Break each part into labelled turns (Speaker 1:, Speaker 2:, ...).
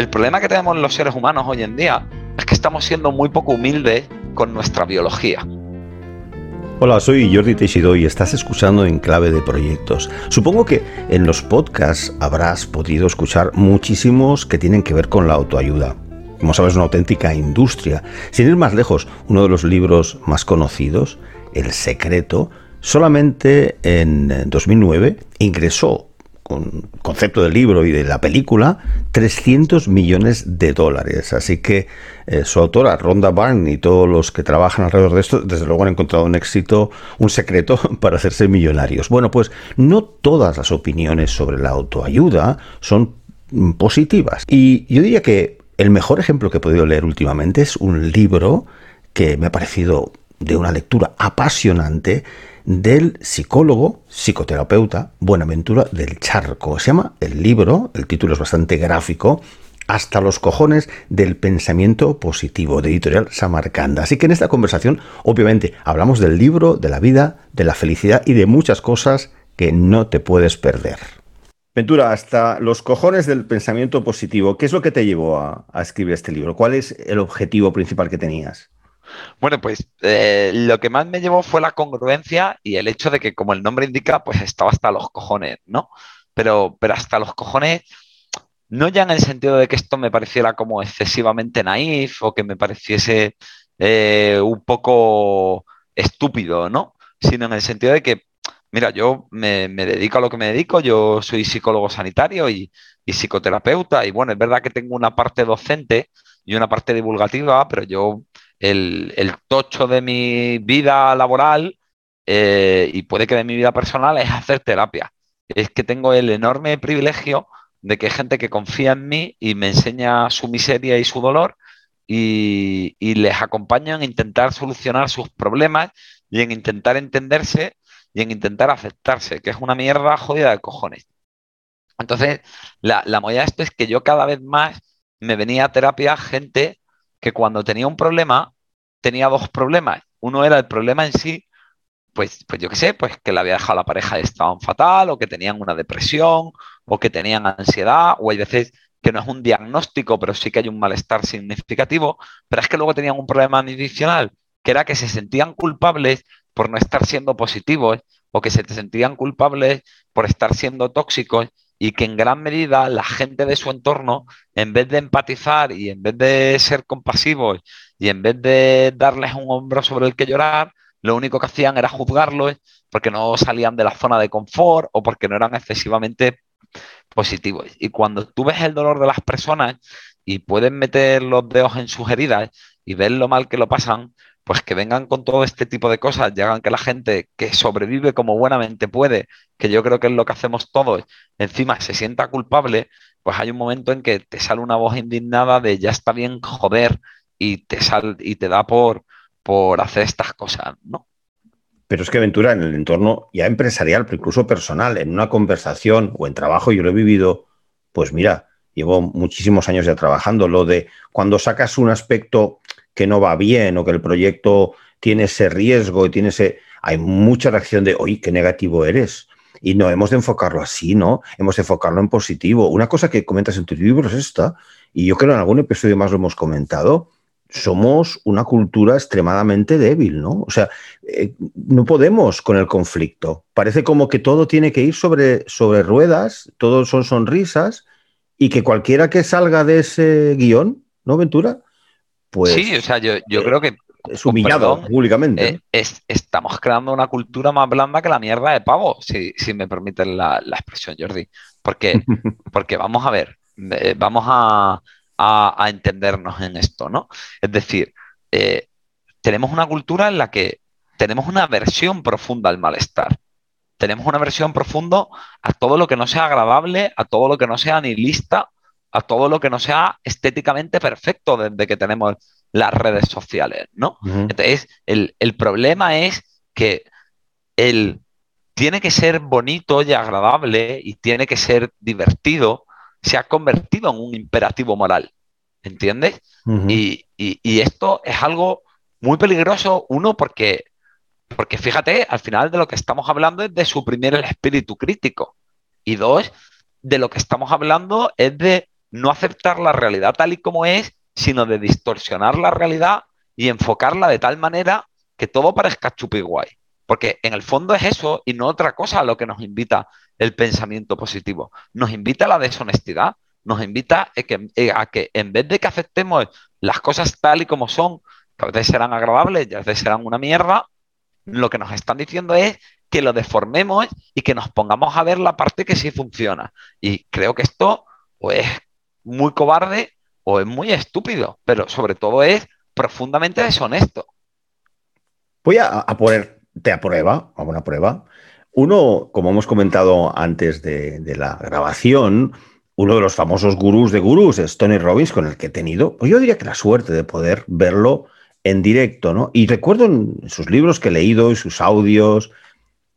Speaker 1: El problema que tenemos los seres humanos hoy en día es que estamos siendo muy poco humildes con nuestra biología.
Speaker 2: Hola, soy Jordi Teixidó y estás escuchando en clave de proyectos. Supongo que en los podcasts habrás podido escuchar muchísimos que tienen que ver con la autoayuda. Como sabes, una auténtica industria. Sin ir más lejos, uno de los libros más conocidos, El Secreto, solamente en 2009 ingresó con concepto del libro y de la película, 300 millones de dólares. Así que eh, su autora, Rhonda Byrne, y todos los que trabajan alrededor de esto, desde luego han encontrado un éxito, un secreto para hacerse millonarios. Bueno, pues no todas las opiniones sobre la autoayuda son positivas. Y yo diría que el mejor ejemplo que he podido leer últimamente es un libro que me ha parecido de una lectura apasionante del psicólogo, psicoterapeuta Buenaventura del Charco. Se llama el libro, el título es bastante gráfico, hasta los cojones del pensamiento positivo, de editorial Samarcanda. Así que en esta conversación, obviamente, hablamos del libro, de la vida, de la felicidad y de muchas cosas que no te puedes perder. Ventura, hasta los cojones del pensamiento positivo, ¿qué es lo que te llevó a, a escribir este libro? ¿Cuál es el objetivo principal que tenías?
Speaker 1: Bueno, pues eh, lo que más me llevó fue la congruencia y el hecho de que, como el nombre indica, pues estaba hasta los cojones, ¿no? Pero, pero hasta los cojones, no ya en el sentido de que esto me pareciera como excesivamente naif o que me pareciese eh, un poco estúpido, ¿no? Sino en el sentido de que, mira, yo me, dedico a lo que me dedico, yo soy psicólogo sanitario y, y psicoterapeuta, y bueno, es verdad que tengo una parte docente y una parte divulgativa, pero yo el, tocho de mi vida laboral eh, y puede que de mi vida personal es hacer terapia. Es que tengo el enorme privilegio de que hay gente que confía en mí y me enseña su miseria y su dolor y, les acompaño en intentar solucionar sus problemas y en intentar entenderse y en intentar aceptarse, que es una mierda jodida de cojones. Entonces, la, la de esto es que yo cada vez más me venía a terapia gente que cuando tenía un problema, tenía dos problemas. Uno era el problema en sí, pues, pues yo qué sé, pues que le había dejado la pareja de estado fatal, o que tenían una depresión, o que tenían ansiedad, o hay veces que no es un diagnóstico, pero sí que hay un malestar significativo, pero es que luego tenían un problema adicional, que era que se sentían culpables por no estar siendo positivos, o que se sentían culpables por estar siendo tóxicos, y que en gran medida la gente de su entorno, en vez de empatizar y en vez de ser compasivos y en vez de darles un hombro sobre el que llorar, lo único que hacían era juzgarlos porque no salían de la zona de confort o porque no eran excesivamente positivos. Y cuando tú ves el dolor de las personas y pueden meter los dedos en sus heridas y ver lo mal que lo pasan, pues que vengan con todo este tipo de cosas y hagan que la gente que sobrevive como buenamente puede, que yo creo que es lo que hacemos todos, encima se sienta culpable, pues hay un momento en que te sale una voz indignada de ya está bien joder y te sal, y te da por, por hacer estas cosas, ¿no?
Speaker 2: Pero es que Ventura, en el entorno ya empresarial, pero incluso personal, en una conversación o en trabajo, yo lo he vivido, pues mira, llevo muchísimos años ya trabajando, lo de cuando sacas un aspecto que no va bien o que el proyecto tiene ese riesgo y tiene ese... Hay mucha reacción de, oye, qué negativo eres. Y no hemos de enfocarlo así, ¿no? Hemos de enfocarlo en positivo. Una cosa que comentas en tu libro es esta, y yo creo en algún episodio más lo hemos comentado, somos una cultura extremadamente débil, ¿no? O sea, eh, no podemos con el conflicto. Parece como que todo tiene que ir sobre, sobre ruedas, todo son sonrisas, y que cualquiera que salga de ese guion, ¿no, Ventura?
Speaker 1: Pues, sí, o sea, yo, yo creo que
Speaker 2: es humillado públicamente.
Speaker 1: Eh, estamos creando una cultura más blanda que la mierda de pavo, si, me permiten la, expresión, Jordi. Porque, porque vamos a ver, eh, vamos a, entendernos en esto, ¿no? Es decir, eh, tenemos una cultura en la que tenemos una aversión profunda al malestar. Tenemos una aversión profunda a todo lo que no sea agradable, a todo lo que no sea nihilista, a todo lo que no sea estéticamente perfecto desde que tenemos las redes sociales, ¿no? Entonces, el, problema es que el tiene que ser bonito y agradable y tiene que ser divertido, se ha convertido en un imperativo moral, ¿entiendes? y, esto es algo muy peligroso, uno, porque, porque fíjate, al final de lo que estamos hablando es de suprimir el espíritu crítico, y dos, de lo que estamos hablando es de no aceptar la realidad tal y como es, sino de distorsionar la realidad y enfocarla de tal manera que todo parezca chupi guay. Porque en el fondo es eso y no otra cosa a lo que nos invita el pensamiento positivo. Nos invita a la deshonestidad, nos invita a que, a que en vez de que aceptemos las cosas tal y como son, que a veces serán agradables y a veces serán una mierda, lo que nos están diciendo es que lo deformemos y que nos pongamos a ver la parte que sí funciona. Y creo que esto o es muy cobarde o es muy estúpido, pero sobre todo es profundamente deshonesto.
Speaker 2: Voy a, ponerte a prueba, a una prueba. Uno, como hemos comentado antes de, la grabación, uno de los famosos gurús de gurús es Tony Robbins, con el que he tenido, pues yo diría que la suerte de poder verlo en directo, ¿no? Y recuerdo en sus libros que he leído y sus audios,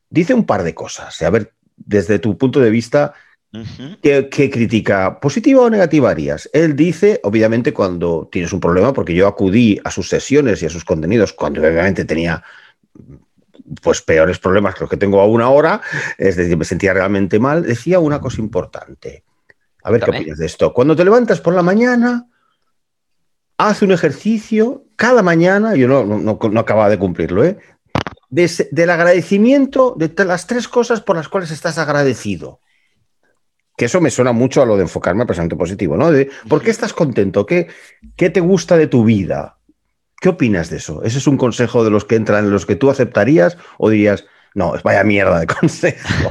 Speaker 2: dice un par de cosas. A ver, desde tu punto de vista, ¿qué, crítica positiva o negativa harías? Él dice, obviamente, cuando tienes un problema, porque yo acudí a sus sesiones y a sus contenidos cuando obviamente tenía pues peores problemas que los que tengo aún ahora, es decir, me sentía realmente mal, decía una cosa importante. A ver qué opinas de esto. Cuando te levantas por la mañana, haz un ejercicio cada mañana, yo no, no, no acababa de cumplirlo, ¿eh? del agradecimiento de las tres cosas por las cuales estás agradecido. Que eso me suena mucho a lo de enfocarme al pensamiento positivo, ¿no? De, ¿Por qué estás contento? ¿Qué, ¿Qué te gusta de tu vida? ¿Qué opinas de eso? ¿Ese es un consejo de los que entran en los que tú aceptarías o dirías, no, es vaya mierda de consejo?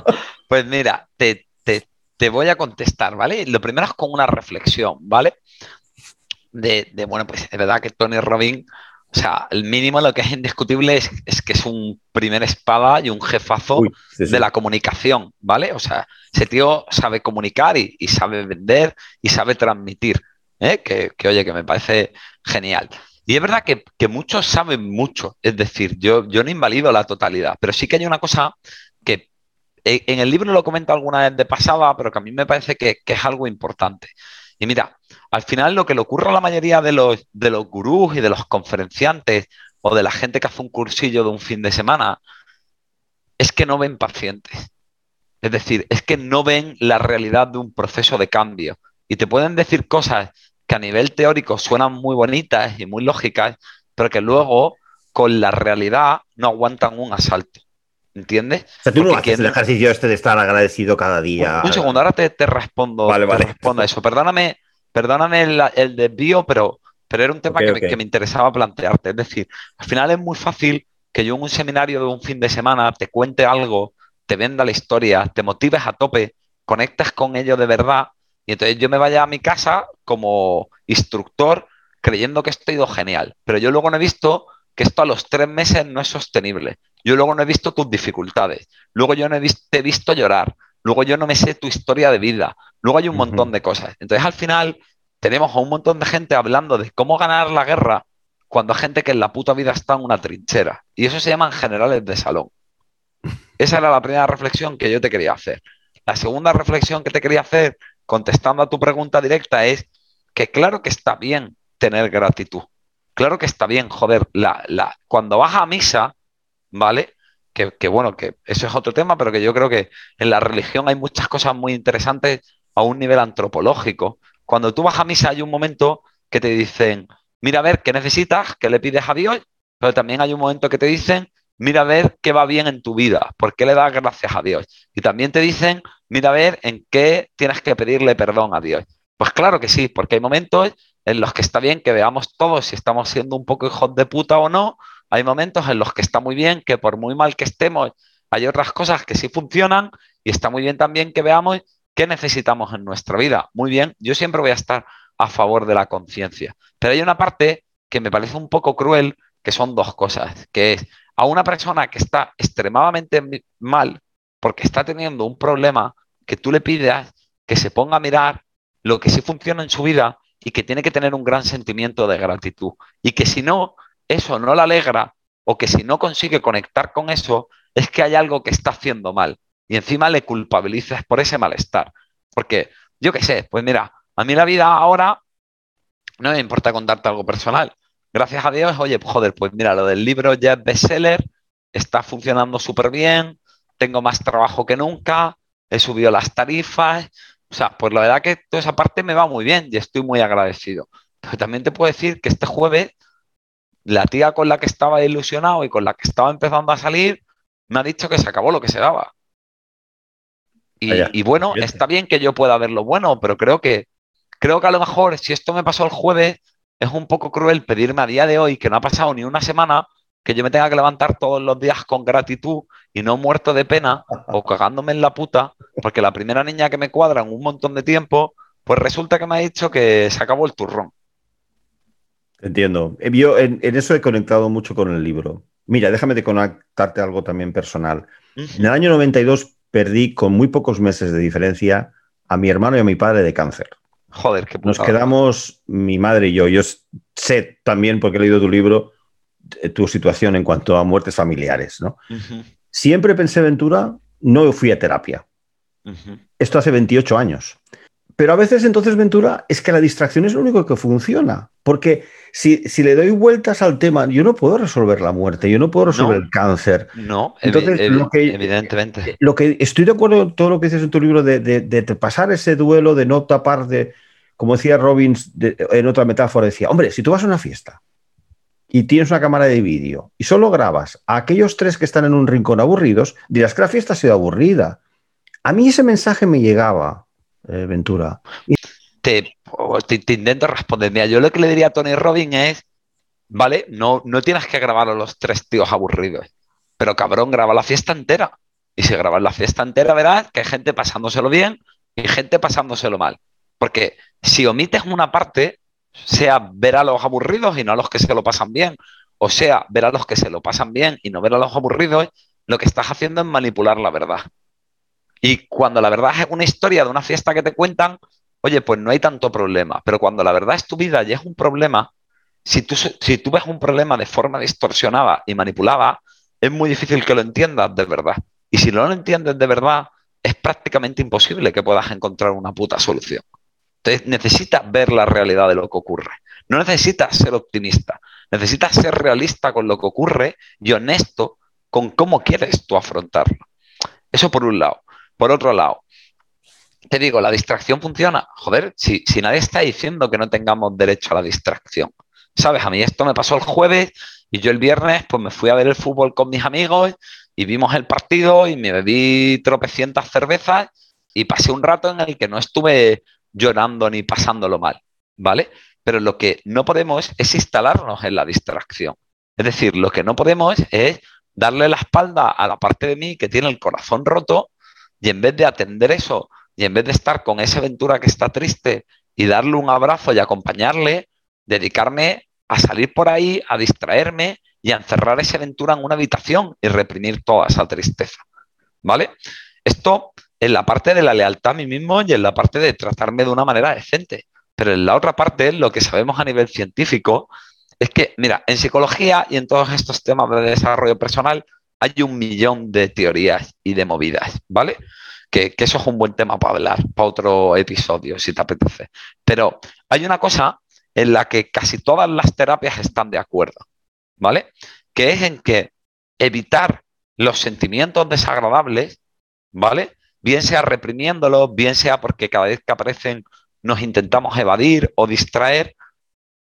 Speaker 1: pues mira, te, te, voy a contestar, ¿vale? Lo primero es con una reflexión, ¿vale? De, de, bueno, pues es verdad que Tony Robbins o sea, el mínimo lo que es indiscutible es, que es un primer espada y un jefazo de la comunicación, ¿vale? O sea, ese tío sabe comunicar y, sabe vender y sabe transmitir, ¿eh? que, oye, que me parece genial. Y es verdad que, muchos saben mucho, es decir, yo, yo no invalido la totalidad, pero sí que hay una cosa que eh, en el libro lo comento alguna vez de pasada, pero que a mí me parece que, que es algo importante. Y mira, al final lo que le ocurre a la mayoría de los, de los gurús y de los conferenciantes o de la gente que hace un cursillo de un fin de semana es que no ven pacientes. Es decir, es que no ven la realidad de un proceso de cambio. Y te pueden decir cosas que a nivel teórico suenan muy bonitas y muy lógicas, pero que luego con la realidad no aguantan un asalto. ¿Entiendes?
Speaker 2: O sea, tú no haces el ejercicio este de estar agradecido cada día.
Speaker 1: Un, segundo, ahora te, respondo, vale, te respondo a eso. Perdóname, perdóname el, desvío, pero, pero era un tema que, Me, interesaba plantearte. Es decir, al final es muy fácil que yo en un seminario de un fin de semana te cuente algo, te venda la historia, te motives a tope, conectes con ello de verdad y entonces yo me vaya a mi casa como instructor creyendo que esto ha ido genial. Pero yo luego no he visto que esto a los tres meses no es sostenible. Yo luego no he visto tus dificultades. Luego yo no he visto, te he visto llorar. Luego yo no me sé tu historia de vida. Luego hay un montón de cosas. Entonces al final tenemos a un montón de gente hablando de cómo ganar la guerra cuando hay gente que en la puta vida está en una trinchera. Y eso se llaman generales de salón. Esa era la primera reflexión que yo te quería hacer. La segunda reflexión que te quería hacer, contestando a tu pregunta directa, es que claro que está bien tener gratitud. Claro que está bien, joder, la, la, cuando vas a misa, ¿vale? Que, bueno, que eso es otro tema, pero que yo creo que en la religión hay muchas cosas muy interesantes a un nivel antropológico. Cuando tú vas a misa hay un momento que te dicen, mira a ver qué necesitas, qué le pides a Dios, pero también hay un momento que te dicen, mira a ver qué va bien en tu vida, por qué le das gracias a Dios. Y también te dicen, mira a ver en qué tienes que pedirle perdón a Dios. Pues claro que sí, porque hay momentos en los que está bien que veamos todos si estamos siendo un poco hijos de puta o no, hay momentos en los que está muy bien que por muy mal que estemos, hay otras cosas que sí funcionan y está muy bien también que veamos qué necesitamos en nuestra vida. Muy bien, yo siempre voy a estar a favor de la conciencia. Pero hay una parte que me parece un poco cruel, que son dos cosas, que es a una persona que está extremadamente mal porque está teniendo un problema, que tú le pidas que se ponga a mirar lo que sí funciona en su vida y que tiene que tener un gran sentimiento de gratitud. Y que si no, eso no la alegra o que si no consigue conectar con eso, es que hay algo que está haciendo mal. Y encima le culpabilices por ese malestar. Porque yo qué sé, pues mira, a mí la vida ahora no me importa contarte algo personal. Gracias a Dios, oye, joder, pues mira, lo del libro Jeff Bestseller está funcionando súper bien, tengo más trabajo que nunca, he subido las tarifas, O sea, pues la verdad que toda esa parte me va muy bien y estoy muy agradecido. Pero también te puedo decir que este jueves la tía con la que estaba ilusionado y con la que estaba empezando a salir me ha dicho que se acabó lo que se daba. Y, bueno, está bien que yo pueda ver lo bueno, pero creo que, creo que a lo mejor si esto me pasó el jueves, es un poco cruel pedirme a día de hoy, que no ha pasado ni una semana, que yo me tenga que levantar todos los días con gratitud y no muerto de pena o cagándome en la puta, porque la primera niña que me cuadra en un montón de tiempo, pues resulta que me ha dicho que se acabó el turrón.
Speaker 2: Entiendo. Eh, yo en, eso he conectado mucho con el libro. Mira, déjame de conectarte algo también personal. En el año 92 perdí con muy pocos meses de diferencia a mi hermano y a mi padre de cáncer.
Speaker 1: Joder, qué
Speaker 2: Nos quedamos, mi madre y yo. Yo sé también, porque he leído tu libro, eh, tu situación en cuanto a muertes familiares. ¿no? Siempre pensé, Ventura, no fui a terapia. Esto hace 28 años. Pero a veces entonces, Ventura, es que la distracción es lo único que funciona. Porque si, le doy vueltas al tema, yo no puedo resolver la muerte, yo no puedo resolver el cáncer.
Speaker 1: No, entonces, lo que, evidentemente.
Speaker 2: Lo que estoy de acuerdo con todo lo que dices en tu libro de, pasar ese duelo, de no tapar, de, como decía Robbins en otra metáfora, decía, hombre, si tú vas a una fiesta y tienes una cámara de vídeo y solo grabas a aquellos tres que están en un rincón aburridos, dirás que la fiesta ha sido aburrida. A mí ese mensaje me llegaba eh, Ventura.
Speaker 1: Te, intento responder. Mira, yo lo que le diría a Tony Robbins es, ¿vale? No, no tienes que grabar a los tres tíos aburridos, pero cabrón, graba la fiesta entera. Y si grabas la fiesta entera, verás que hay gente pasándoselo bien y gente pasándoselo mal. Porque si omites una parte, sea ver a los aburridos y no a los que se lo pasan bien, o sea, ver a los que se lo pasan bien y no ver a los aburridos, lo que estás haciendo es manipular la verdad. Y cuando la verdad es una historia de una fiesta que te cuentan, oye, pues no hay tanto problema. Pero cuando la verdad es tu vida y es un problema, si tú, si tú ves un problema de forma distorsionada y manipulada, es muy difícil que lo entiendas de verdad. Y si no lo entiendes de verdad, es prácticamente imposible que puedas encontrar una puta solución. Entonces necesitas ver la realidad de lo que ocurre. No necesitas ser optimista, necesitas ser realista con lo que ocurre y honesto con cómo quieres tú afrontarlo. Eso por un lado. Por otro lado, te digo, la distracción funciona. Joder, si, nadie está diciendo que no tengamos derecho a la distracción. ¿Sabes? A mí esto me pasó el jueves y yo el viernes pues me fui a ver el fútbol con mis amigos y vimos el partido y me bebí tropecientas cervezas y pasé un rato en el que no estuve llorando ni pasándolo mal, ¿vale? Pero lo que no podemos es instalarnos en la distracción. Es decir, lo que no podemos es darle la espalda a la parte de mí que tiene el corazón roto y en vez de atender eso, y en vez de estar con esa aventura que está triste y darle un abrazo y acompañarle, dedicarme a salir por ahí, a distraerme y a encerrar esa aventura en una habitación y reprimir toda esa tristeza. ¿Vale? Esto en la parte de la lealtad a mí mismo y en la parte de tratarme de una manera decente. Pero en la otra parte, lo que sabemos a nivel científico es que, mira, en psicología y en todos estos temas de desarrollo personal hay un millón de teorías y de movidas, ¿vale? Que, eso es un buen tema para hablar, para otro episodio, si te apetece. Pero hay una cosa en la que casi todas las terapias están de acuerdo, ¿vale? Que es en que evitar los sentimientos desagradables, ¿vale? Bien sea reprimiéndolos, bien sea porque cada vez que aparecen nos intentamos evadir o distraer,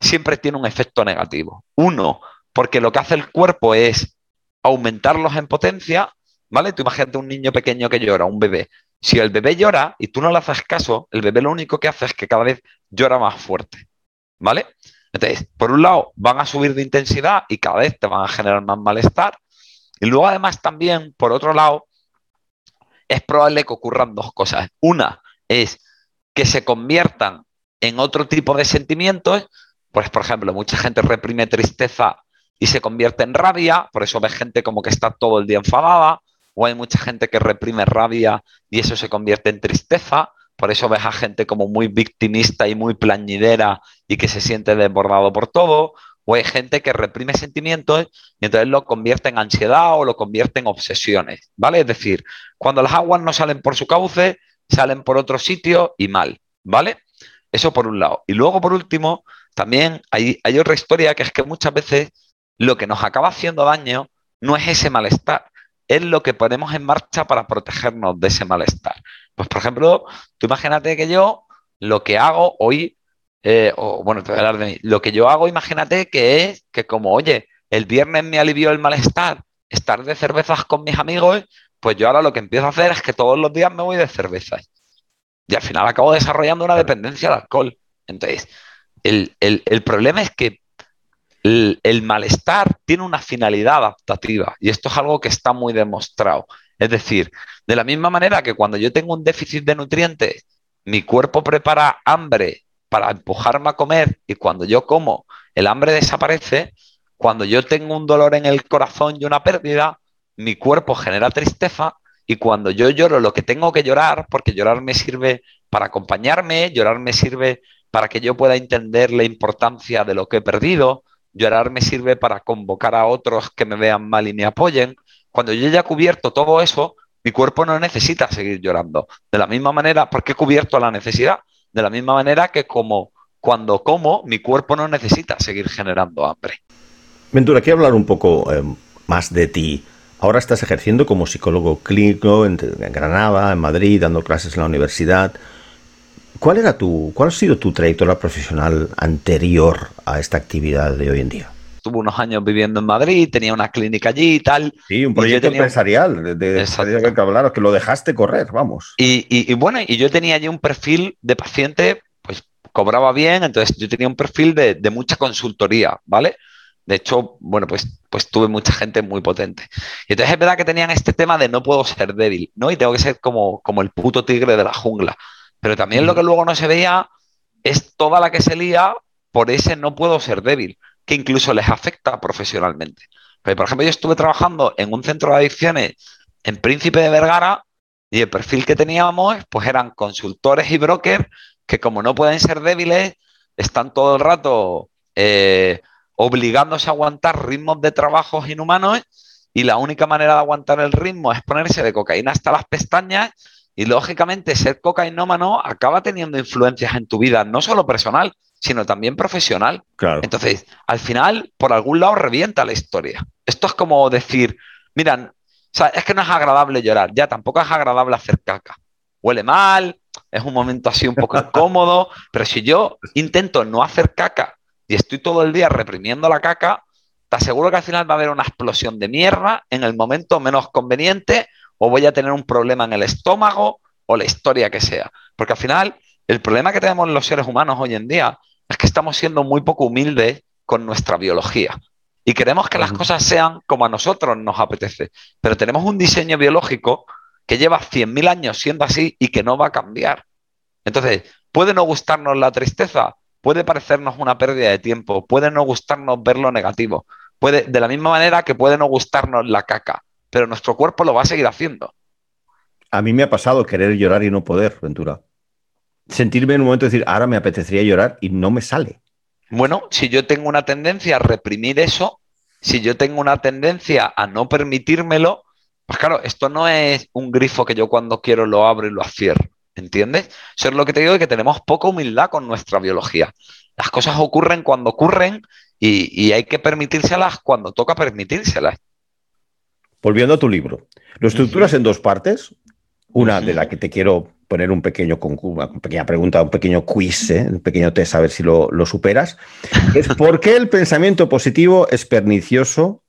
Speaker 1: siempre tiene un efecto negativo. Uno, porque lo que hace el cuerpo es aumentarlos en potencia, ¿vale? Tú imagínate un niño pequeño que llora, un bebé. Si el bebé llora y tú no le haces caso, el bebé lo único que hace es que cada vez llora más fuerte, ¿vale? Entonces, por un lado, van a subir de intensidad y cada vez te van a generar más malestar. Y luego, además, también, por otro lado, es probable que ocurran dos cosas. Una es que se conviertan en otro tipo de sentimientos. Pues, por ejemplo, mucha gente reprime tristeza y se convierte en rabia, por eso ves gente como que está todo el día enfadada, o hay mucha gente que reprime rabia y eso se convierte en tristeza, por eso ves a gente como muy victimista y muy plañidera y que se siente desbordado por todo, o hay gente que reprime sentimientos y entonces lo convierte en ansiedad o lo convierte en obsesiones, ¿vale? Es decir, cuando las aguas no salen por su cauce, salen por otro sitio y mal, ¿vale? Eso por un lado. Y luego, por último, también hay, hay otra historia que es que muchas veces lo que nos acaba haciendo daño no es ese malestar, es lo que ponemos en marcha para protegernos de ese malestar. Pues, por ejemplo, tú imagínate que yo lo que hago hoy, eh, o bueno, te voy a hablar de mí, lo que yo hago, imagínate que es que como, oye, el viernes me alivió el malestar estar de cervezas con mis amigos, pues yo ahora lo que empiezo a hacer es que todos los días me voy de cervezas. Y al final acabo desarrollando una dependencia al alcohol. Entonces, el, problema es que el, malestar tiene una finalidad adaptativa y esto es algo que está muy demostrado. Es decir, de la misma manera que cuando yo tengo un déficit de nutrientes, mi cuerpo prepara hambre para empujarme a comer y cuando yo como, el hambre desaparece, cuando yo tengo un dolor en el corazón y una pérdida, mi cuerpo genera tristeza y cuando yo lloro lo que tengo que llorar, porque llorar me sirve para acompañarme, llorar me sirve para que yo pueda entender la importancia de lo que he perdido, llorar me sirve para convocar a otros que me vean mal y me apoyen. Cuando yo ya cubierto todo eso, mi cuerpo no necesita seguir llorando. De la misma manera, porque he cubierto la necesidad, de la misma manera que como cuando como, mi cuerpo no necesita seguir generando hambre.
Speaker 2: Ventura, quiero hablar un poco eh, más de ti. Ahora estás ejerciendo como psicólogo clínico en, Granada, en Madrid, dando clases en la universidad. ¿Cuál era tu, cuál ha sido tu trayectoria profesional anterior a esta actividad de hoy en día?
Speaker 1: Estuve unos años viviendo en Madrid, tenía una clínica allí y tal.
Speaker 2: Sí, un proyecto empresarial, de, que hablar, que lo dejaste correr, vamos.
Speaker 1: Y, y, bueno, y yo tenía allí un perfil de paciente, pues cobraba bien, entonces yo tenía un perfil de, de mucha consultoría, ¿vale? De hecho, bueno, pues, pues tuve mucha gente muy potente. Y entonces es verdad que tenían este tema de no puedo ser débil, ¿no? Y tengo que ser como, como el puto tigre de la jungla. Pero también lo que luego no se veía es toda la que se lía por ese no puedo ser débil, que incluso les afecta profesionalmente. por ejemplo, yo estuve trabajando en un centro de adicciones en Príncipe de Vergara y el perfil que teníamos pues eran consultores y brokers que como no pueden ser débiles, están todo el rato... Eh, obligándose a aguantar ritmos de trabajos inhumanos y la única manera de aguantar el ritmo es ponerse de cocaína hasta las pestañas y lógicamente ser cocainómano acaba teniendo influencias en tu vida, no solo personal, sino también profesional.
Speaker 2: Claro.
Speaker 1: Entonces, al final, por algún lado revienta la historia. Esto es como decir, mira, es que no es agradable llorar, ya tampoco es agradable hacer caca. Huele mal, es un momento así un poco incómodo, pero si yo intento no hacer caca y estoy todo el día reprimiendo la caca, te aseguro que al final va a haber una explosión de mierda en el momento menos conveniente o voy a tener un problema en el estómago o la historia que sea. Porque al final el problema que tenemos los seres humanos hoy en día es que estamos siendo muy poco humildes con nuestra biología. Y queremos que las cosas sean como a nosotros nos apetece. Pero tenemos un diseño biológico que lleva 100.000 años siendo así y que no va a cambiar. Entonces, ¿puede no gustarnos la tristeza? puede parecernos una pérdida de tiempo, puede no gustarnos ver lo negativo, puede, de la misma manera que puede no gustarnos la caca, pero nuestro cuerpo lo va a seguir haciendo.
Speaker 2: A mí me ha pasado querer llorar y no poder, Ventura. Sentirme en un momento de decir, ahora me apetecería llorar y no me sale.
Speaker 1: Bueno, si yo tengo una tendencia a reprimir eso, si yo tengo una tendencia a no permitírmelo, pues claro, esto no es un grifo que yo cuando quiero lo abro y lo cierro. ¿Entiendes? Eso es lo que te digo de que tenemos poca humildad con nuestra biología. Las cosas ocurren cuando ocurren y, hay que permitírselas cuando toca permitírselas.
Speaker 2: Volviendo a tu libro, lo estructuras en dos partes. Una de la que te quiero poner un pequeño una pequeña pregunta, un pequeño quiz, ¿eh? un pequeño test a ver si lo, lo superas. Es ¿por qué el pensamiento positivo es pernicioso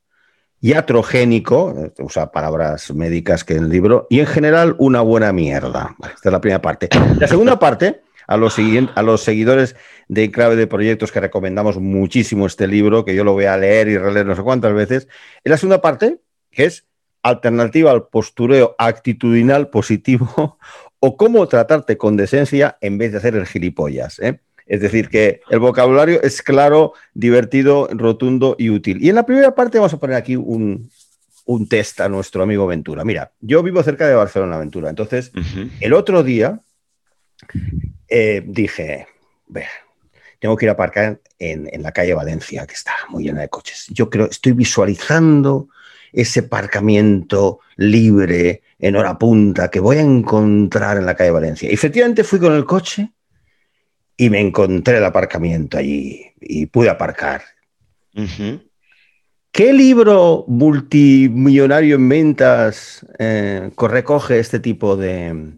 Speaker 2: iatrogénico, usa palabras médicas que en el libro, y en general una buena mierda. Esta es la primera parte. La segunda parte, a los, a los seguidores de Clave de Proyectos que recomendamos muchísimo este libro, que yo lo voy a leer y releer no sé cuántas veces, es la segunda parte, que es alternativa al postureo actitudinal positivo o cómo tratarte con decencia en vez de hacer el gilipollas. ¿eh? Es decir, que el vocabulario es claro, divertido, rotundo y útil. Y en la primera parte vamos a poner aquí un, test a nuestro amigo Ventura. Mira, yo vivo cerca de Barcelona, Ventura. Entonces, el otro día eh, dije, vea, tengo que ir a aparcar en, en, la calle Valencia, que está muy llena de coches. Yo creo, estoy visualizando ese aparcamiento libre en hora punta que voy a encontrar en la calle Valencia. Y efectivamente fui con el coche y me encontré el aparcamiento allí y pude aparcar. ¿Qué libro multimillonario en ventas eh, recoge este tipo de,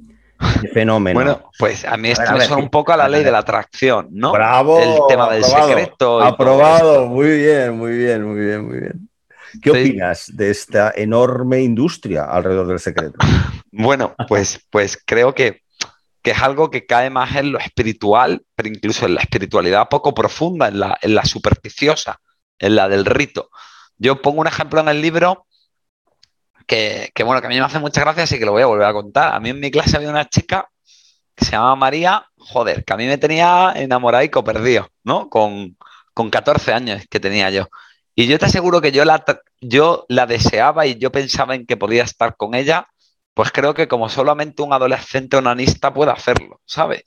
Speaker 2: fenómeno.
Speaker 1: Bueno, pues a mí esto me suena un poco a la ley de la atracción, ¿no?
Speaker 2: Bravo.
Speaker 1: El tema del secreto.
Speaker 2: Aprobado, muy bien, muy bien, muy bien, muy bien. ¿Qué opinas de esta enorme industria alrededor del secreto?
Speaker 1: Bueno, pues, pues creo que, que, es algo que cae más en lo espiritual, pero incluso en la espiritualidad poco profunda, en la, en la supersticiosa, en la del rito. Yo pongo un ejemplo en el libro que, bueno, que a mí me hace mucha gracia, así que lo voy a volver a contar. A mí en mi clase había una chica que se llamaba María, joder, que a mí me tenía enamorado perdido, ¿no? Con, con 14 años que tenía yo. Y yo te aseguro que yo la, yo la deseaba y yo pensaba en que podía estar con ella, pues creo que como solamente un adolescente onanista puede hacerlo, ¿sabes?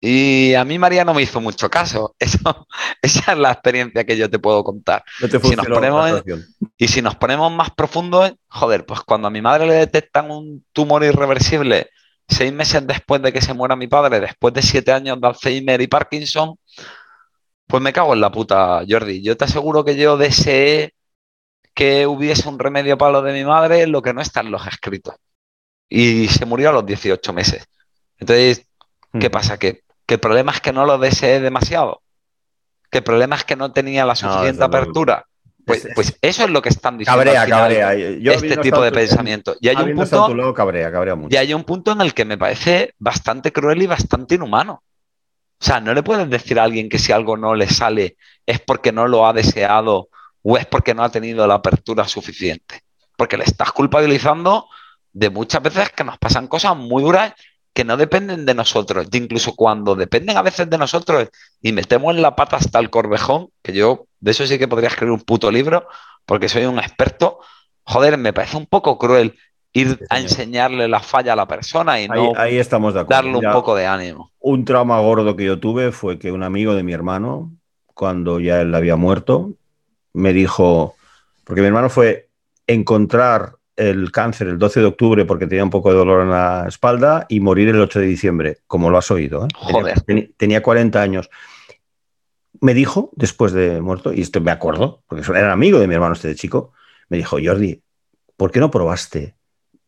Speaker 1: Y a mí María no me hizo mucho caso. Eso, esa es la experiencia que yo te puedo contar. si nos ponemos y si nos ponemos más profundos, joder, pues cuando a mi madre le detectan un tumor irreversible seis meses después de que se muera mi padre, después de siete años de Alzheimer y Parkinson, pues me cago en la puta, Jordi. Yo te aseguro que yo deseé que hubiese un remedio para lo de mi madre, lo que no está en los escritos. Y se murió a los 18 meses. Entonces, ¿qué hmm. pasa? Que que el problema es que no lo deseé demasiado, que el problema es que no tenía la suficiente apertura. Pues, pues, eso es lo que están diciendo.
Speaker 2: Cabrea, cabrea.
Speaker 1: este tipo de pensamiento. Y hay, un punto,
Speaker 2: cabrea, cabrea mucho.
Speaker 1: y hay un punto en el que me parece bastante cruel y bastante inhumano. O sea, no le puedes decir a alguien que si algo no le sale es porque no lo ha deseado o es porque no ha tenido la apertura suficiente. Porque le estás culpabilizando de muchas veces que nos pasan cosas muy duras que no dependen de nosotros, incluso cuando dependen a veces de nosotros y metemos en la pata hasta el corvejón, que yo de eso sí que podría escribir un puto libro, porque soy un experto, joder, me parece un poco cruel ir a enseñarle la falla a la persona y no
Speaker 2: ahí, estamos de
Speaker 1: darle un poco de ánimo.
Speaker 2: Un trauma gordo que yo tuve fue que un amigo de mi hermano, cuando ya él había muerto, me dijo, porque mi hermano fue encontrar el cáncer el 12 de octubre porque tenía un poco de dolor en la espalda y morir el 8 de diciembre, como lo has oído. ¿eh?
Speaker 1: Joder.
Speaker 2: Tenía, 40 años. Me dijo, después de muerto, y esto me acuerdo, porque era amigo de mi hermano este de chico, me dijo, Jordi, ¿por qué no probaste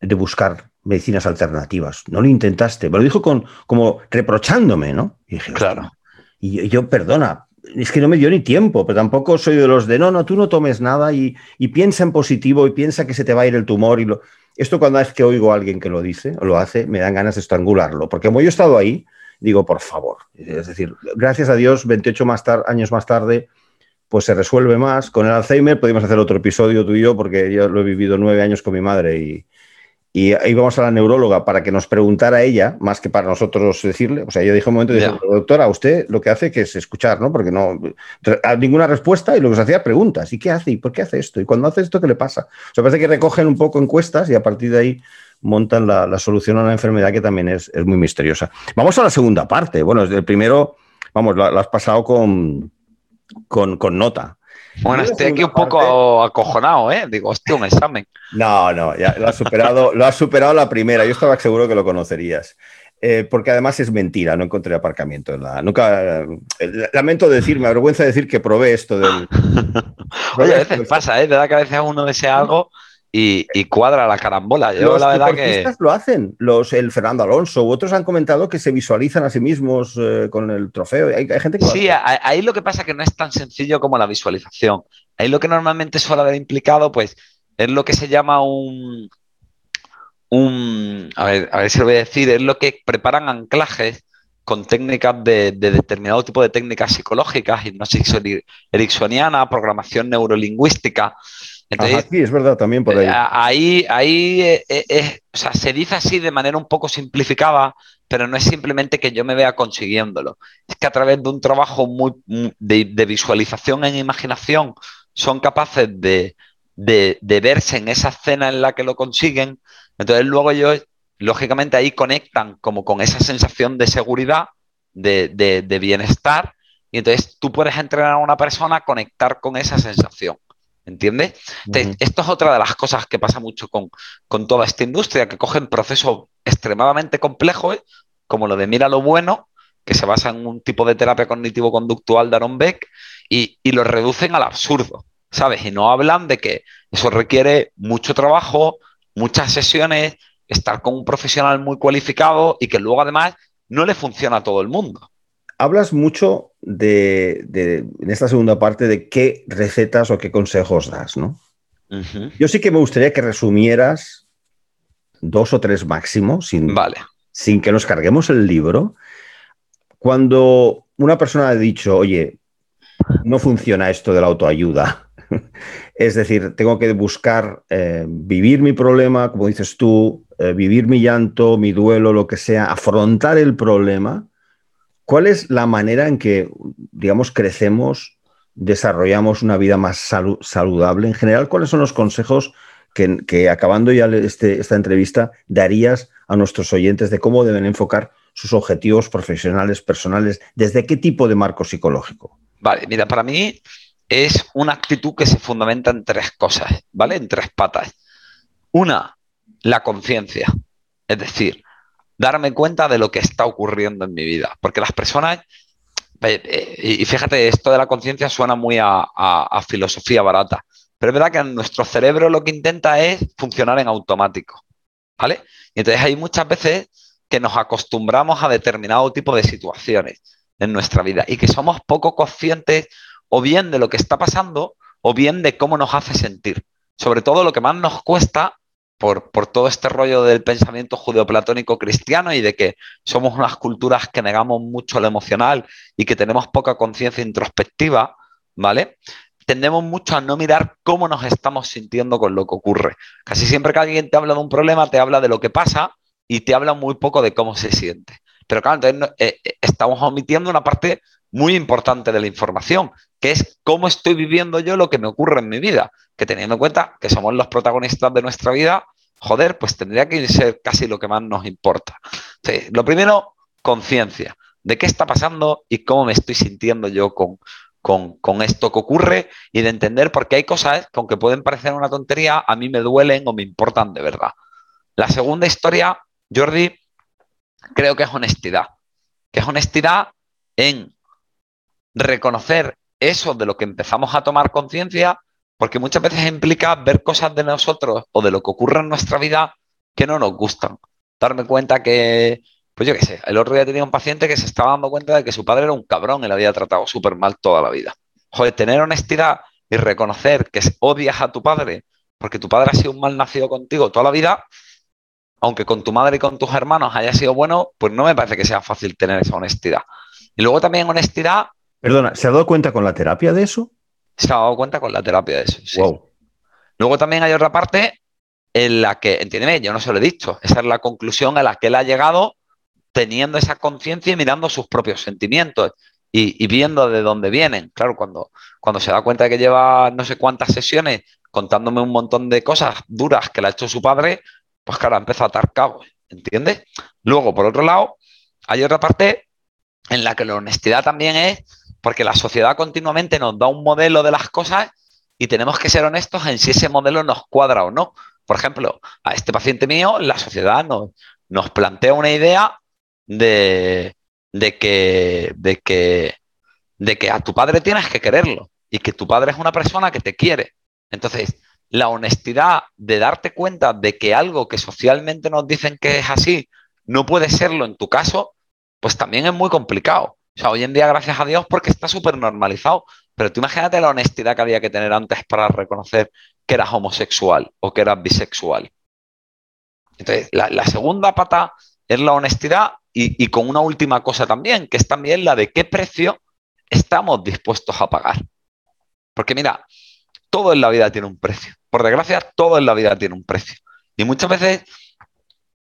Speaker 2: de buscar medicinas alternativas? No lo intentaste. Me lo dijo con, como reprochándome, ¿no?
Speaker 1: Y dije, claro.
Speaker 2: Y yo, perdona, es que no me dio ni tiempo, pero tampoco soy de los de no, no, tú no tomes nada y, piensa en positivo y piensa que se te va a ir el tumor. y lo... Esto cuando es que oigo a alguien que lo dice o lo hace, me dan ganas de estrangularlo, porque como yo he estado ahí, digo, por favor. Es decir, gracias a Dios, 28 más años más tarde, pues se resuelve más. Con el Alzheimer podemos hacer otro episodio tú y yo, porque yo lo he vivido nueve años con mi madre y, y íbamos a la neuróloga para que nos preguntara ella, más que para nosotros decirle. O sea, ella dijo un momento, doctora, usted lo que hace que es escuchar, ¿no? Porque no, ninguna respuesta y lo que se hacía preguntas. ¿Y qué hace? ¿Y por qué hace esto? ¿Y cuando hace esto, qué le pasa? O sea, parece que recogen un poco encuestas y a partir de ahí montan la, solución a una enfermedad que también es, muy misteriosa. Vamos a la segunda parte. Bueno, el primero, vamos, lo, has pasado con, con, con nota.
Speaker 1: Bueno, estoy aquí un poco acojonado, ¿eh? Digo, hostia, un examen.
Speaker 2: No, no, ya lo has superado, lo has superado la primera. Yo estaba seguro que lo conocerías. Eh, porque además es mentira, no encontré aparcamiento en la. Nunca. Eh, lamento decir, me avergüenza decir que probé esto del.
Speaker 1: Oye, a veces pasa, ¿eh? verdad que a veces uno desea algo y, cuadra la carambola. Yo los la verdad que
Speaker 2: lo hacen. Los, el Fernando Alonso u otros han comentado que se visualizan a sí mismos eh, con el trofeo. Hay, gente que
Speaker 1: sí, ahí lo que pasa es que no es tan sencillo como la visualización. Ahí lo que normalmente suele haber implicado, pues, es lo que se llama un, un a ver, a ver si lo voy a decir, es lo que preparan anclajes con técnicas de, determinado tipo de técnicas psicológicas, hipnosis ericksoniana, programación neurolingüística.
Speaker 2: Entonces, sí, es verdad, también por ahí. Eh,
Speaker 1: ahí, ahí eh, eh, o sea, se dice así de manera un poco simplificada, pero no es simplemente que yo me vea consiguiéndolo. Es que a través de un trabajo muy, de, visualización en imaginación son capaces de, verse en esa escena en la que lo consiguen. Entonces luego ellos, lógicamente, ahí conectan como con esa sensación de seguridad, de, de bienestar, y entonces tú puedes entrenar a una persona a conectar con esa sensación. ¿Entiendes? Esto es otra de las cosas que pasa mucho con, toda esta industria, que cogen procesos extremadamente complejos, como lo de Mira lo bueno, que se basa en un tipo de terapia cognitivo-conductual de Aaron Beck, y, y lo reducen al absurdo, ¿sabes? Y no hablan de que eso requiere mucho trabajo, muchas sesiones, estar con un profesional muy cualificado y que luego además no le funciona a todo el mundo.
Speaker 2: Hablas mucho de, en esta segunda parte de qué recetas o qué consejos das, ¿no? Yo sí que me gustaría que resumieras dos o tres máximos, sin,
Speaker 1: vale.
Speaker 2: sin que nos carguemos el libro. Cuando una persona ha dicho, oye, no funciona esto de la autoayuda, es decir, tengo que buscar eh, vivir mi problema, como dices tú, eh, vivir mi llanto, mi duelo, lo que sea, afrontar el problema. ¿Cuál es la manera en que, digamos, crecemos, desarrollamos una vida más saludable? En general, ¿cuáles son los consejos que, acabando ya este, esta entrevista darías a nuestros oyentes de cómo deben enfocar sus objetivos profesionales, personales? ¿Desde qué tipo de marco psicológico?
Speaker 1: Vale, mira, para mí es una actitud que se fundamenta en tres cosas, ¿vale? En tres patas. Una, la conciencia, es decir, darme cuenta de lo que está ocurriendo en mi vida, porque las personas, eh, eh, y fíjate, esto de la conciencia suena muy a, filosofía barata, pero es verdad que nuestro cerebro lo que intenta es funcionar en automático, ¿vale? Y entonces hay muchas veces que nos acostumbramos a determinado tipo de situaciones en nuestra vida y que somos poco conscientes o bien de lo que está pasando o bien de cómo nos hace sentir. Sobre todo lo que más nos cuesta por, todo este rollo del pensamiento judeoplatónico cristiano y de que somos unas culturas que negamos mucho lo emocional y que tenemos poca conciencia introspectiva, ¿vale? Tendemos mucho a no mirar cómo nos estamos sintiendo con lo que ocurre. Casi siempre que alguien te habla de un problema, te habla de lo que pasa y te habla muy poco de cómo se siente. Pero claro, entonces eh, eh, estamos omitiendo una parte muy importante de la información, que es cómo estoy viviendo yo lo que me ocurre en mi vida, que teniendo en cuenta que somos los protagonistas de nuestra vida, joder, pues tendría que ser casi lo que más nos importa. lo primero, conciencia de qué está pasando y cómo me estoy sintiendo yo con, con, esto que ocurre y de entender por qué hay cosas que aunque pueden parecer una tontería, a mí me duelen o me importan de verdad. La segunda historia, Jordi, creo que es honestidad, que es honestidad en reconocer eso de lo que empezamos a tomar conciencia, porque muchas veces implica ver cosas de nosotros o de lo que ocurre en nuestra vida que no nos gustan. Darme cuenta que, pues yo qué sé, el otro día tenía un paciente que se estaba dando cuenta de que su padre era un cabrón y le había tratado súper mal toda la vida. Joder, tener honestidad y reconocer que odias a tu padre porque tu padre ha sido un mal nacido contigo toda la vida, aunque con tu madre y con tus hermanos haya sido bueno, pues no me parece que sea fácil tener esa honestidad. Y luego también honestidad
Speaker 2: Perdona, ¿se ha dado cuenta con la terapia de eso?
Speaker 1: Se ha dado cuenta con la terapia de eso. Sí. Luego también hay otra parte en la que, entiéndeme, yo no se lo he dicho, esa es la conclusión a la que él ha llegado teniendo esa conciencia y mirando sus propios sentimientos y, viendo de dónde vienen. Claro, cuando, cuando se da cuenta de que lleva no sé cuántas sesiones contándome un montón de cosas duras que le ha hecho su padre, pues claro, empieza a atar cabos, ¿entiendes? Luego, por otro lado, hay otra parte en la que la honestidad también es porque la sociedad continuamente nos da un modelo de las cosas y tenemos que ser honestos en si ese modelo nos cuadra o no. Por ejemplo, a este paciente mío, la sociedad nos, nos plantea una idea de, que, de, que, de que a tu padre tienes que quererlo y que tu padre es una persona que te quiere. Entonces, la honestidad de darte cuenta de que algo que socialmente nos dicen que es así no puede serlo en tu caso, pues también es muy complicado. O sea, hoy en día, gracias a Dios, porque está súper normalizado. Pero tú imagínate la honestidad que había que tener antes para reconocer que eras homosexual o que eras bisexual. Entonces, la, segunda pata es la honestidad y, con una última cosa también, que es también la de qué precio estamos dispuestos a pagar. Porque mira, todo en la vida tiene un precio. Por desgracia, todo en la vida tiene un precio. Y muchas veces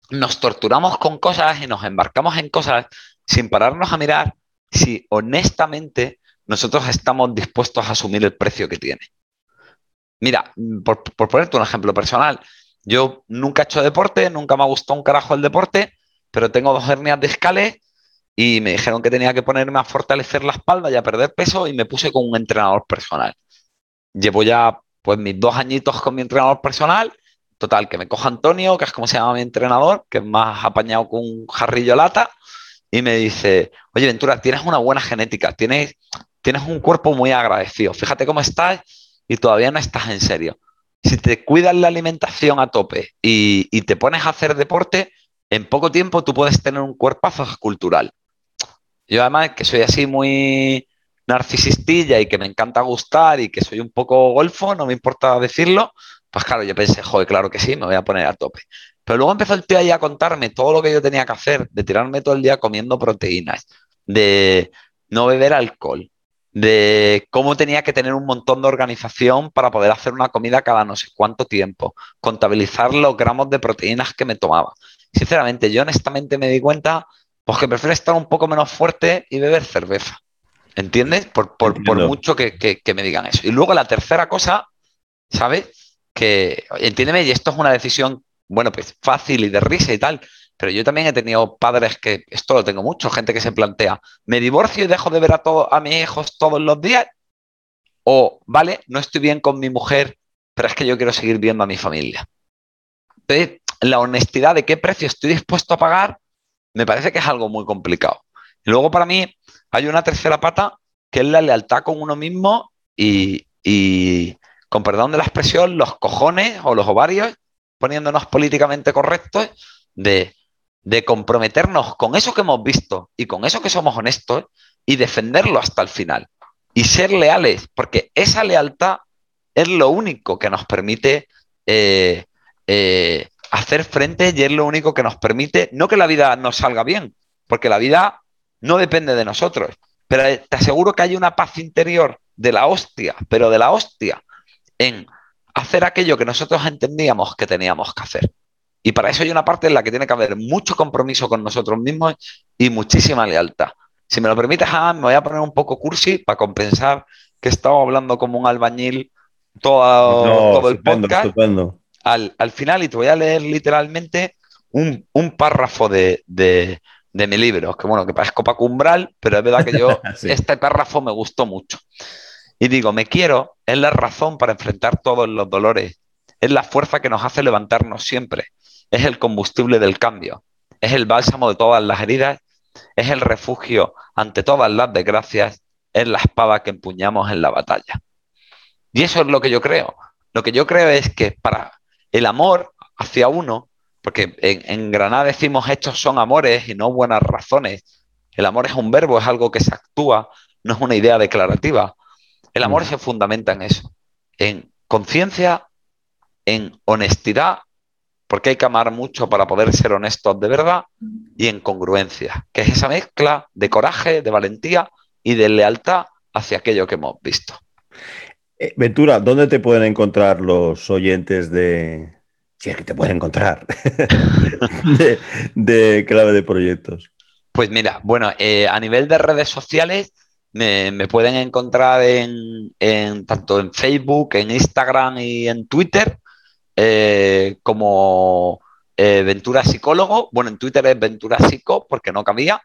Speaker 1: nos torturamos con cosas y nos embarcamos en cosas sin pararnos a mirar si honestamente nosotros estamos dispuestos a asumir el precio que tiene. Mira, por, ponerte un ejemplo personal, yo nunca he hecho deporte, nunca me ha gustado un carajo el deporte, pero tengo dos hernias discales y me dijeron que tenía que ponerme a fortalecer la espalda y a perder peso y me puse con un entrenador personal. Llevo ya pues mis dos añitos con mi entrenador personal. Total, que me coja Antonio, que es como se llama mi entrenador, que es más apañado con un jarrillo lata y me dice, oye Ventura, tienes una buena genética, tienes, tienes un cuerpo muy agradecido, fíjate cómo estás y todavía no estás en serio. si te cuidas la alimentación a tope y, te pones a hacer deporte, en poco tiempo tú puedes tener un cuerpazo escultural. Yo además que soy así muy narcisistilla y que me encanta gustar y que soy un poco golfo, no me importa decirlo, pues claro, yo pensé, joder, claro que sí, me voy a poner a tope. Pero luego empezó el tío ahí a contarme todo lo que yo tenía que hacer, de tirarme todo el día comiendo proteínas, de no beber alcohol, de cómo tenía que tener un montón de organización para poder hacer una comida cada no sé cuánto tiempo, contabilizar los gramos de proteínas que me tomaba. Sinceramente, yo honestamente me di cuenta pues que prefiero estar un poco menos fuerte y beber cerveza. ¿Entiendes? Por, mucho que, que, me digan eso. Y luego la tercera cosa, ¿sabes? Que, entiéndeme, y esto es una decisión, bueno, pues fácil y de risa y tal, pero yo también he tenido padres que, esto lo tengo mucho, gente que se plantea, ¿me divorcio y dejo de ver a, todo, a mis hijos todos los días? O, vale, no estoy bien con mi mujer, pero es que yo quiero seguir viendo a mi familia. Entonces, la honestidad de qué precio estoy dispuesto a pagar, me parece que es algo muy complicado. Y luego para mí hay una tercera pata que es la lealtad con uno mismo y, con perdón de la expresión, los cojones o los ovarios, poniéndonos políticamente correctos, de, de comprometernos con eso que hemos visto y con eso que somos honestos y defenderlo hasta el final. Y ser leales, porque esa lealtad es lo único que nos permite eh, eh, hacer frente y es lo único que nos permite, no que la vida nos salga bien, porque la vida no depende de nosotros, pero te aseguro que hay una paz interior de la hostia, pero de la hostia, en hacer aquello que nosotros entendíamos que teníamos que hacer. Y para eso hay una parte en la que tiene que haber mucho compromiso con nosotros mismos y muchísima lealtad. Si me lo permites, me voy a poner un poco cursi para compensar que he estado hablando como un albañil todo, el podcast al, final y te voy a leer literalmente un, párrafo de, mi libro, que bueno, que parezco Paco Umbral, pero es verdad que yo, este párrafo me gustó mucho. Y digo, me quiero, es la razón para enfrentar todos los dolores, es la fuerza que nos hace levantarnos siempre, es el combustible del cambio, es el bálsamo de todas las heridas, es el refugio ante todas las desgracias, es la espada que empuñamos en la batalla. Y eso es lo que yo creo. Lo que yo creo es que para el amor hacia uno, porque en, Granada decimos estos son amores y no buenas razones. El amor es un verbo, es algo que se actúa, no es una idea declarativa. El amor mm. se fundamenta en eso, en conciencia, en honestidad, porque hay que amar mucho para poder ser honestos de verdad, y en congruencia, que es esa mezcla de coraje, de valentía y de lealtad hacia aquello que hemos visto.
Speaker 2: Eh, Ventura, ¿dónde te pueden encontrar los oyentes de... Si es que te pueden encontrar, de, clave de proyectos.
Speaker 1: Pues mira, bueno, eh, a nivel de redes sociales me, pueden encontrar en, tanto en Facebook, en Instagram y en Twitter eh, como Ventura Psicólogo. Bueno, en Twitter es Ventura Psico porque no cabía.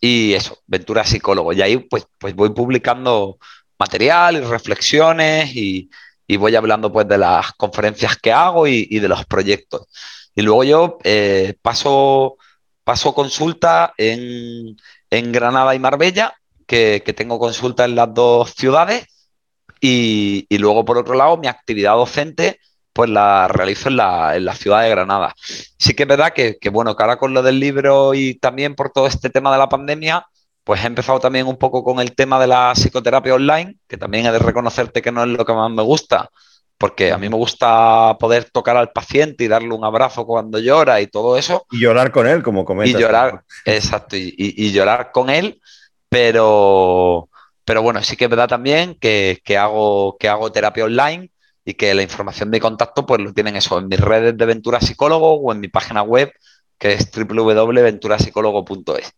Speaker 1: Y eso, Ventura Psicólogo. Y ahí pues, pues voy publicando material y reflexiones y, voy hablando pues de las conferencias que hago y, de los proyectos. Y luego yo eh, paso, paso consulta en, Granada y Marbella, que, tengo consulta en las dos ciudades. Y, luego, por otro lado, mi actividad docente, pues la realizo en la, ciudad de Granada. Sí que es verdad que, que, bueno, que ahora con lo del libro y también por todo este tema de la pandemia, pues he empezado también un poco con el tema de la psicoterapia online, que también he de reconocerte que no es lo que más me gusta, porque a mí me gusta poder tocar al paciente y darle un abrazo cuando llora y todo eso.
Speaker 2: Y llorar con él, como comentas.
Speaker 1: Y llorar, exacto, y, llorar con él, pero, pero bueno, sí que es verdad también que, hago, que hago terapia online y que la información de contacto pues lo tienen eso en mis redes de Ventura Psicólogo o en mi página web que es www.venturapsicólogo.es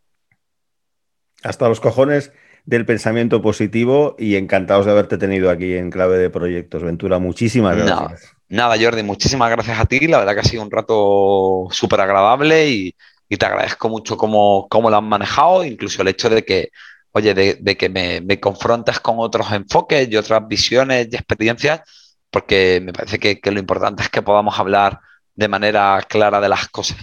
Speaker 2: hasta los cojones del pensamiento positivo y encantados de haberte tenido aquí en Clave de Proyectos. Ventura, muchísimas gracias.
Speaker 1: Nada, Jordi, muchísimas gracias a ti. La verdad que ha sido un rato súper agradable y, te agradezco mucho cómo, cómo, lo han manejado, incluso el hecho de que, oye, de, que me, confrontes con otros enfoques y otras visiones y experiencias, porque me parece que lo importante es que podamos hablar de manera clara de las cosas.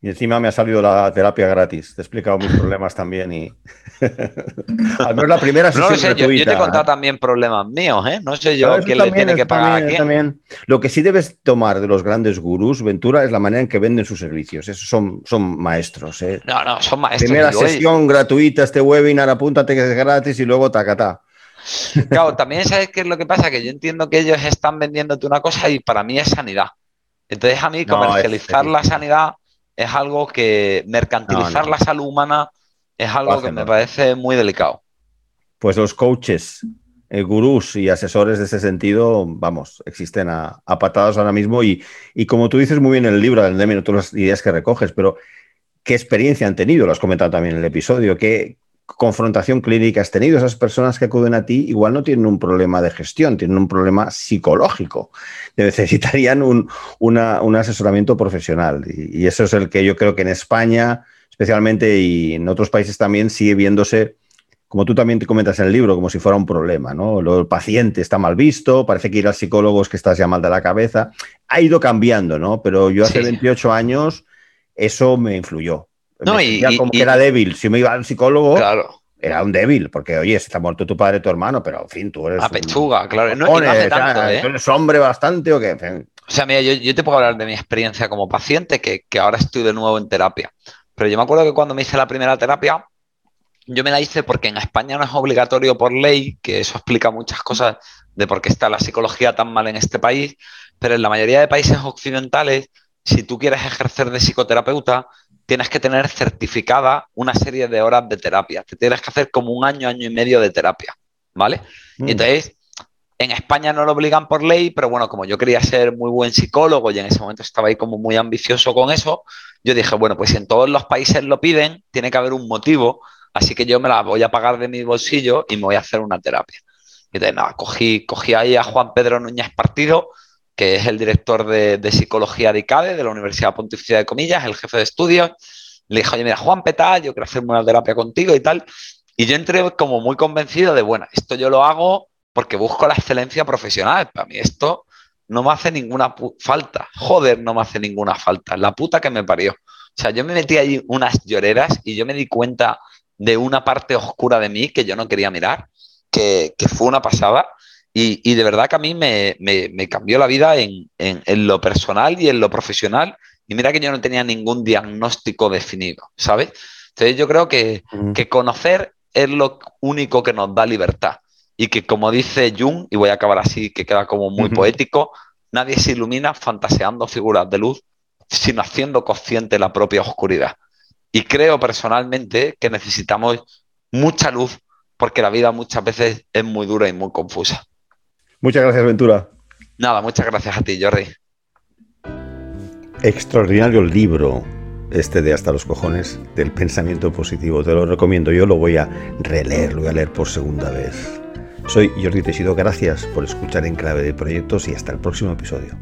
Speaker 2: Y encima me ha salido la terapia gratis. Te he explicado mis problemas también y.
Speaker 1: Al menos la primera sesión no sé, yo, yo, te he contado también problemas míos, ¿eh? No sé yo quién le tiene que pagar a quién.
Speaker 2: Lo que sí debes tomar de los grandes gurús, Ventura, es la manera en que venden sus servicios. Esos son, son maestros, ¿eh?
Speaker 1: No, no, son maestros.
Speaker 2: Primera sesión gratuita, este webinar, apúntate que es gratis y luego tacatá.
Speaker 1: Claro, también sabes qué es lo que pasa, que yo entiendo que ellos están vendiéndote una cosa y para mí es sanidad. Entonces a mí comercializar la sanidad es algo que mercantilizar la salud humana es algo que me parece muy delicado.
Speaker 2: Pues los coaches, eh, gurús y asesores de ese sentido, vamos, existen a, patadas ahora mismo y, como tú dices muy bien en el libro, del todas las ideas que recoges, pero ¿qué experiencia han tenido? Lo has comentado también en el episodio. ¿Qué, confrontación clínica has tenido, esas personas que acuden a ti igual no tienen un problema de gestión, tienen un problema psicológico. Necesitarían un, asesoramiento profesional. Y, eso es el que yo creo que en España, especialmente y en otros países también, sigue viéndose, como tú también te comentas en el libro, como si fuera un problema. ¿no? el paciente está mal visto, parece que ir al psicólogo es que estás ya mal de la cabeza. Ha ido cambiando, ¿no? Pero yo hace 28 años eso me influyó. No, y, como que era débil. Si me iba al psicólogo, claro. era un débil, porque oye, se está muerto tu padre, tu hermano, pero en fin, tú eres.
Speaker 1: A pechuga, claro. No, hace tanto, ¿eh?
Speaker 2: ¿Tú eres hombre bastante o qué?
Speaker 1: O sea, mira, yo, te puedo hablar de mi experiencia como paciente, que, que ahora estoy de nuevo en terapia. Pero yo me acuerdo que cuando me hice la primera terapia, yo me la hice porque en España no es obligatorio por ley, que eso explica muchas cosas de por qué está la psicología tan mal en este país, pero en la mayoría de países occidentales, si tú quieres ejercer de psicoterapeuta, tienes que tener certificada una serie de horas de terapia. Te tienes que hacer como un año, año y medio de terapia, ¿vale? Y mm. entonces, en España no lo obligan por ley, pero bueno, como yo quería ser muy buen psicólogo y en ese momento estaba ahí como muy ambicioso con eso, yo dije, bueno, pues si en todos los países lo piden, tiene que haber un motivo, así que yo me la voy a pagar de mi bolsillo y me voy a hacer una terapia. Y entonces, nada, cogí, cogí ahí a Juan Pedro Núñez Partido, que es el director de, psicología de ICADE, de la Universidad Pontificia de Comillas, el jefe de estudios. Le dijo, oye, mira, Juan Petal, yo quiero hacerme una terapia contigo y tal. Y yo entré como muy convencido de, bueno, esto yo lo hago porque busco la excelencia profesional. Para mí esto no me hace ninguna falta. Joder, no me hace ninguna falta. La puta que me parió. O sea, yo me metí ahí unas lloreras y yo me di cuenta de una parte oscura de mí que yo no quería mirar, que fue una pasada. Y, de verdad que a mí me, cambió la vida en, lo personal y en lo profesional. Y mira que yo no tenía ningún diagnóstico definido, ¿sabes? Entonces yo creo que, conocer es lo único que nos da libertad. Y que como dice Jung, y voy a acabar así, que queda como muy poético, nadie se ilumina fantaseando figuras de luz, sino haciendo consciente la propia oscuridad. Y creo personalmente que necesitamos mucha luz porque la vida muchas veces es muy dura y muy confusa.
Speaker 2: Muchas gracias, Ventura.
Speaker 1: Nada, muchas gracias a ti, Jordi.
Speaker 2: Extraordinario libro este de Hasta los cojones del pensamiento positivo. Te lo recomiendo, yo lo voy a releer, lo voy a leer por segunda vez. Soy Jordi Tesido, gracias por escuchar en clave de proyectos y hasta el próximo episodio.